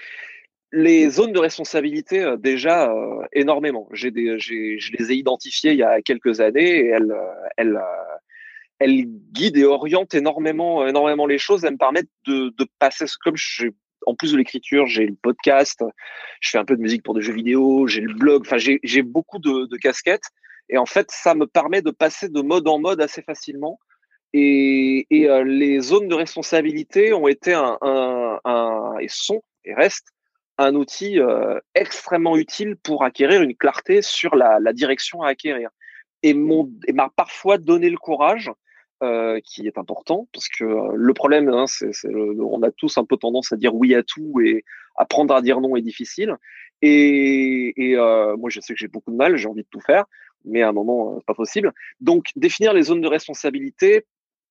les zones de responsabilité déjà énormément. Je les ai identifiées il y a quelques années et elles, elles, elles guident et orientent énormément, énormément les choses. Elles me permettent de, de passer comme j'ai en plus de l'écriture, j'ai le podcast, je fais un peu de musique pour des jeux vidéo, j'ai le blog, enfin j'ai beaucoup de, casquettes. Et en fait, ça me permet de passer de mode en mode assez facilement. Et, euh, les zones de responsabilité ont été un, et sont et restent un outil euh, extrêmement utile pour acquérir une clarté sur la direction à acquérir. Et m'a parfois donné le courage euh, qui est important parce que euh, le problème, hein, c'est, on a tous un peu tendance à dire oui à tout et apprendre à dire non est difficile. Et, euh, moi, je sais que j'ai beaucoup de mal, j'ai envie de tout faire, mais à un moment, pas possible. Donc, définir les zones de responsabilité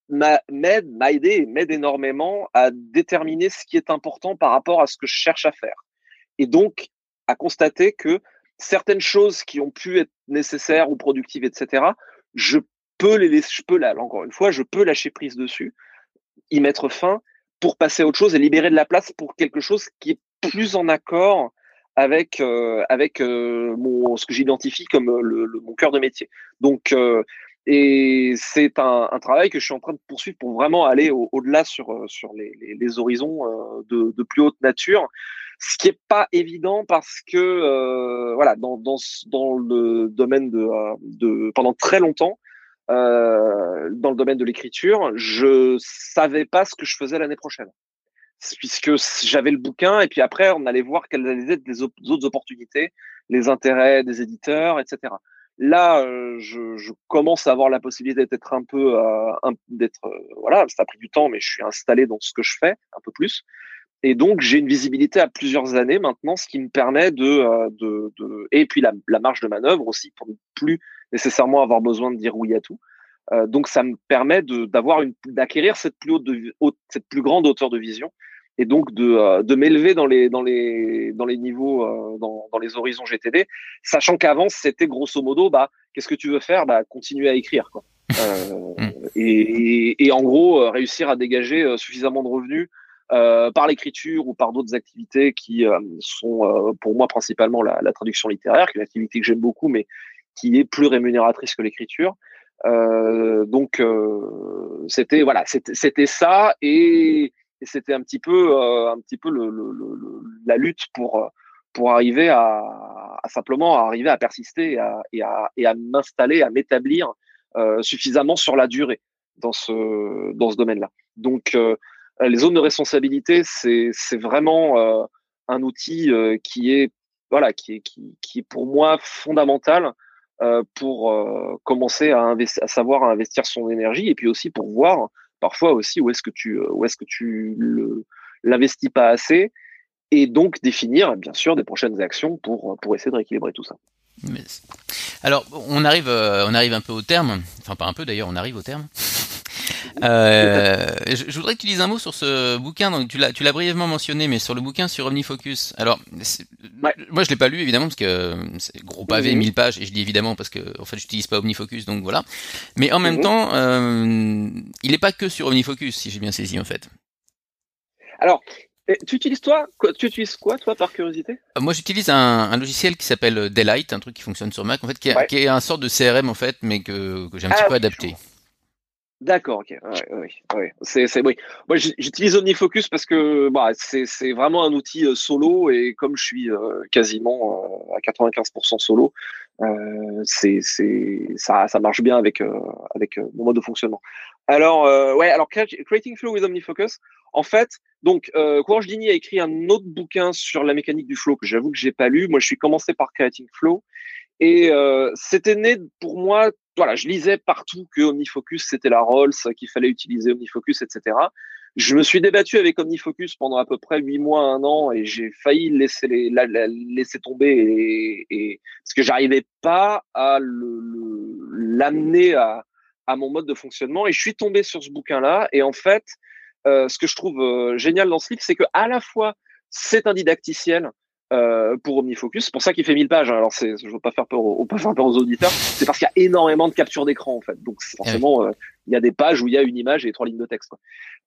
m'aide, m'a aidé, m'aide énormément à déterminer ce qui est important par rapport à ce que je cherche à faire. Et donc, à constater que certaines choses qui ont pu être nécessaires ou productives, etc., je je peux là, encore une fois, je peux lâcher prise dessus, y mettre fin pour passer à autre chose et libérer de la place pour quelque chose qui est plus en accord avec euh, avec euh, ce que j'identifie comme euh, mon cœur de métier. Donc et c'est un, travail que je suis en train de poursuivre pour vraiment aller au-delà sur sur les, horizons de, plus haute nature. Ce qui est pas évident parce que voilà dans, dans le domaine de pendant très longtemps euh, dans le domaine de l'écriture, je savais pas ce que je faisais l'année prochaine puisque j'avais le bouquin et puis après on allait voir quelles allaient être les autres opportunités, les intérêts des éditeurs, etc. Là, euh, je, je, commence à avoir la possibilité d'être un peu, euh, d'être, euh, voilà, ça a pris du temps, mais je suis installé dans ce que je fais un peu plus. Et donc j'ai une visibilité à plusieurs années maintenant, ce qui me permet de, de, de et puis la, la marge de manœuvre aussi pour ne plus nécessairement avoir besoin de dire oui à tout. Euh, donc ça me permet d'avoir une d'acquérir cette plus haute, de, haute, cette plus grande hauteur de vision et donc de, euh, de m'élever dans les dans les dans les niveaux euh, dans, dans les horizons GTD, sachant qu'avant c'était grosso modo bah qu'est-ce que tu veux faire? Bah continuer à écrire quoi. Hmm. et, et, en gros réussir à dégager suffisamment de revenus euh, par l'écriture ou par d'autres activités qui sont pour moi principalement la, la, traduction littéraire, qui est une activité que j'aime beaucoup, mais qui est plus rémunératrice que l'écriture. Euh, donc c'était voilà, c'était ça et c'était un petit peu, euh, un petit peu le, le, le, la lutte pour, euh, pour arriver à, à, simplement arriver à persister et à, et à, m'installer, à m'établir euh, suffisamment sur la durée dans ce, dans ce domaine-là. Donc, euh, les zones de responsabilité, c'est, c'est vraiment euh, un outil qui est, voilà, qui est, qui, qui est pour moi fondamental pour commencer à, à savoir à investir son énergie et puis aussi pour voir parfois aussi où est-ce que tu où est-ce que tu l'investis pas assez et donc définir bien sûr des prochaines actions pour pour essayer de rééquilibrer tout ça. Alors on arrive euh, on arrive un peu au terme, enfin pas un peu d'ailleurs, on arrive au terme. Euh, je, je, voudrais que tu dises un mot sur ce bouquin. Donc tu l'as, tu l'as brièvement mentionné, mais sur le bouquin sur OmniFocus. Alors, moi je l'ai pas lu évidemment parce que c'est gros pavé, 1000 pages, et je dis évidemment parce que en fait j'utilise pas OmniFocus, donc voilà. Mais en même temps, euh, il est pas que sur OmniFocus, si j'ai bien saisi en fait. Alors, tu utilises toi Tu utilises quoi toi par curiosité? Euh, Moi j'utilise un, un, logiciel qui s'appelle Daylight, un truc qui fonctionne sur Mac en fait, qui est, qui est un sort de CRM en fait, mais que, que j'ai un petit ah peu adapté. D'accord, ok. Ouais, oui, ouais. C'est, c'est, oui. Moi, j'utilise OmniFocus parce que bah, c'est, c'est vraiment un outil euh, solo et comme je suis euh, quasiment euh, à 95% solo, euh, c'est, c'est, ça, ça marche bien avec, avec mon mode de fonctionnement. Alors, ouais, alors Creating Flow with OmniFocus, en fait, donc, Courage Dini a écrit un autre bouquin sur la mécanique du flow que j'avoue que j'ai pas lu. Moi, je suis commencé par Creating Flow et c'était né pour moi voilà, je lisais partout que OmniFocus c'était la Rolls, qu'il fallait utiliser OmniFocus, etc. Je me suis débattu avec OmniFocus pendant à peu près huit mois, un an, et j'ai failli laisser laisser tomber, et, et parce que j'arrivais pas à l'amener à, à mon mode de fonctionnement. Et je suis tombé sur ce bouquin-là, et en fait, euh, ce que je trouve euh, génial dans ce livre, c'est que à la fois c'est un didacticiel, euh, pour OmniFocus. C'est pour ça qu'il fait 1000 pages. Alors, c'est, je veux pas faire peur aux, pas faire peur aux auditeurs. C'est parce qu'il y a énormément de captures d'écran, en fait. Donc, forcément, euh, il y a des pages où il y a une image et trois lignes de texte. Quoi.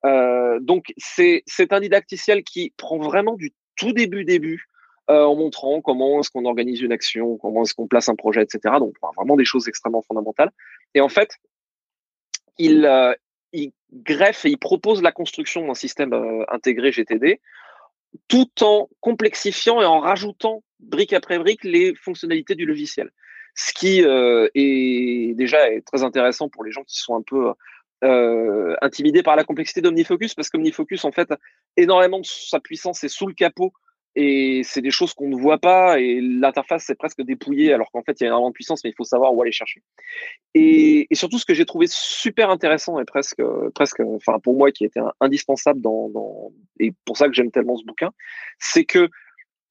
Euh, donc, c'est, c'est un didacticiel qui prend vraiment du tout début début euh, en montrant comment est-ce qu'on organise une action, comment est-ce qu'on place un projet, etc. Donc, vraiment des choses extrêmement fondamentales. Et en fait, il, euh, il greffe et il propose la construction d'un système intégré GTD tout en complexifiant et en rajoutant brique après brique les fonctionnalités du logiciel. Ce qui euh, est déjà très intéressant pour les gens qui sont un peu euh, intimidés par la complexité d'OmniFocus, parce qu'OmniFocus, en fait, énormément de sa puissance est sous le capot et c'est des choses qu'on ne voit pas et l'interface c'est presque dépouillée alors qu'en fait il y a énormément de puissance mais il faut savoir où aller chercher. Et, surtout ce que j'ai trouvé super intéressant et presque presque enfin pour moi qui était indispensable dans, et pour ça que j'aime tellement ce bouquin, c'est que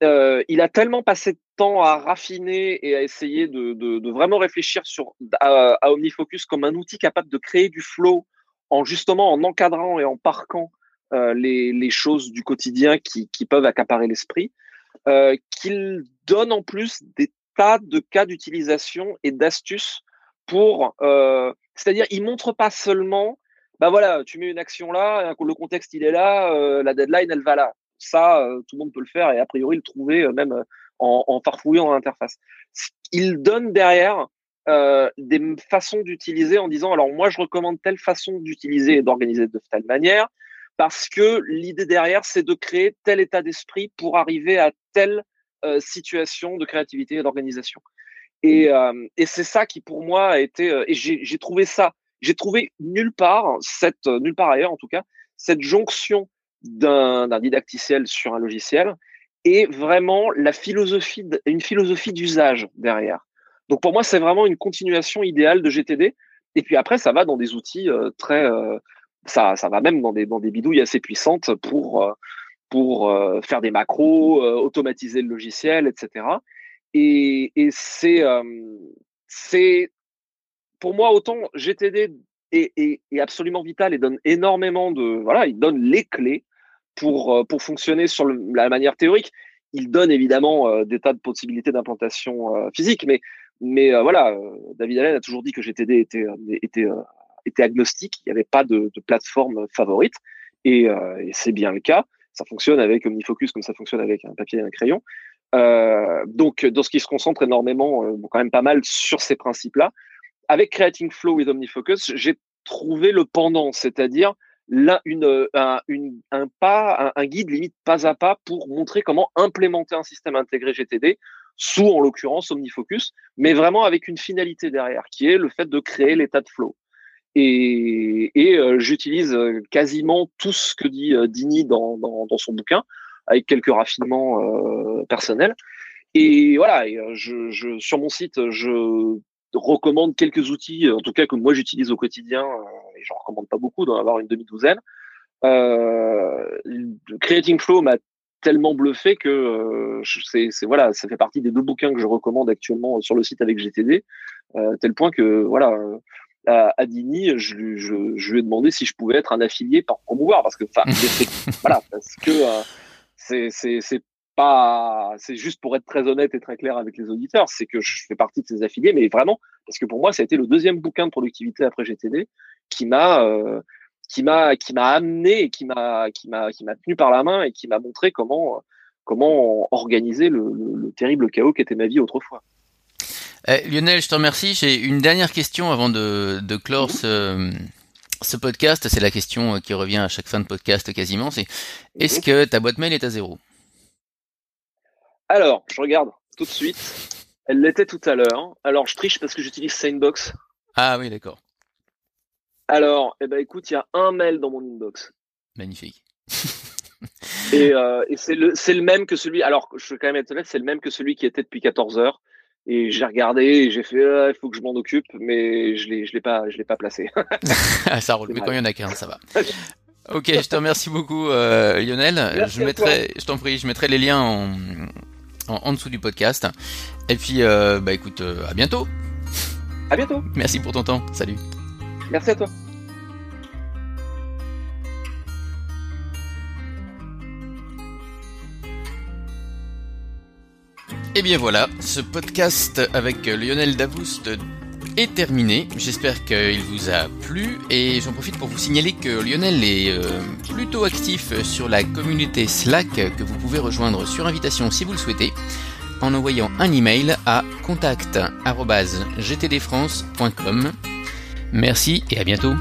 euh, il a tellement passé de temps à raffiner et à essayer de, vraiment réfléchir sur à, OmniFocus comme un outil capable de créer du flow en justement en encadrant et en parquant les, les, choses du quotidien qui, peuvent accaparer l'esprit, euh, qu'il donne en plus des tas de cas d'utilisation et d'astuces pour, euh, c'est-à-dire, il montre pas seulement, bah voilà, tu mets une action là, le contexte il est là, euh, la deadline elle va là. Ça, euh, tout le monde peut le faire et a priori le trouver euh, même en, en farfouillant dans l'interface. Il donne derrière des façons d'utiliser en disant alors moi je recommande telle façon d'utiliser et d'organiser de telle manière parce que l'idée derrière c'est de créer tel état d'esprit pour arriver à telle situation de créativité et d'organisation. Et, euh, et c'est ça qui pour moi a été euh, et j'ai trouvé ça, j'ai trouvé nulle part cette euh, nulle part ailleurs en tout cas cette jonction d'un didacticiel sur un logiciel et vraiment la philosophie une philosophie d'usage derrière. Donc pour moi c'est vraiment une continuation idéale de GTD et puis après ça va dans des outils très ça ça va même dans des dans des bidouilles assez puissantes pour pour faire des macros, automatiser le logiciel, etc. Et, et c'est, c'est, pour moi, autant GTD est, est, est, absolument vital et donne énormément de, voilà, il donne les clés pour, pour fonctionner sur la manière théorique. Il donne évidemment des tas de possibilités d'implantation physique, mais, mais voilà, David Allen a toujours dit que GTD était, était, était agnostique, il n'y avait pas de, plateforme favorite, et, et c'est bien le cas. Ça fonctionne avec OmniFocus comme ça fonctionne avec un papier et un crayon. Euh, donc, dans ce qui se concentre énormément, euh, quand même pas mal sur ces principes-là. Avec Creating Flow with OmniFocus, j'ai trouvé le pendant, c'est-à-dire là une, un, une, un pas, un, guide limite pas à pas pour montrer comment implémenter un système intégré GTD sous, en l'occurrence, OmniFocus, mais vraiment avec une finalité derrière, qui est le fait de créer l'état de flow. Et, euh, j'utilise quasiment tout ce que dit euh, Dini dans, son bouquin avec quelques raffinements euh, personnels. Et voilà, euh, sur mon site, je recommande quelques outils, en tout cas que moi j'utilise au quotidien, euh, et j'en recommande pas beaucoup, d'en avoir une demi-douzaine. Euh, Creating Flow m'a tellement bluffé que euh, c'est voilà, ça fait partie des deux bouquins que je recommande actuellement sur le site avec GTD, euh, tel point que voilà, à, à Dini, je, je, je, lui ai demandé si je pouvais être un affilié par promouvoir parce que voilà parce que c'est pas, c'est juste pour être très honnête et très clair avec les auditeurs, c'est que je fais partie de ces affiliés, mais vraiment parce que pour moi, ça a été le deuxième bouquin de productivité après GTD qui m'a euh, qui m'a qui m'a amené et qui m'a qui m'a qui m'a tenu par la main et qui m'a montré comment comment organiser le, le, terrible chaos qu'était ma vie autrefois. Eh, Lionel, je te remercie. J'ai une dernière question avant de, de clore ce, ce podcast, c'est la question euh, qui revient à chaque fin de podcast quasiment, c'est est-ce que ta boîte mail est à zéro? Alors, je regarde tout de suite. Elle l'était tout à l'heure. Alors, je triche parce que j'utilise Sanebox. Ah oui, d'accord. Alors, eh ben, écoute, il y a un mail dans mon inbox. Magnifique. et, euh, et c'est le, le même que celui. Alors, je vais quand même être honnête, c'est le même que celui qui était depuis 14 heures. Et j'ai regardé et j'ai fait, ah, il faut que je m'en occupe, mais je l'ai, je l'ai pas, je l'ai pas placé. ça roule, mais quand il y en a qu'un, ça va. Ok, je te remercie beaucoup, euh, Lionel. Merci je mettrai, je t'en prie, je mettrai les liens en, en, en dessous du podcast. Et puis, euh, bah écoute, euh, à bientôt. À bientôt. Merci pour ton temps. Salut. Merci à toi. Et bien voilà, ce podcast avec Lionel Davoust est terminé. J'espère qu'il vous a plu et j'en profite pour vous signaler que Lionel est euh, plutôt actif sur la communauté Slack que vous pouvez rejoindre sur invitation si vous le souhaitez en envoyant un email à contact@gtdfrance.com. Merci et à bientôt.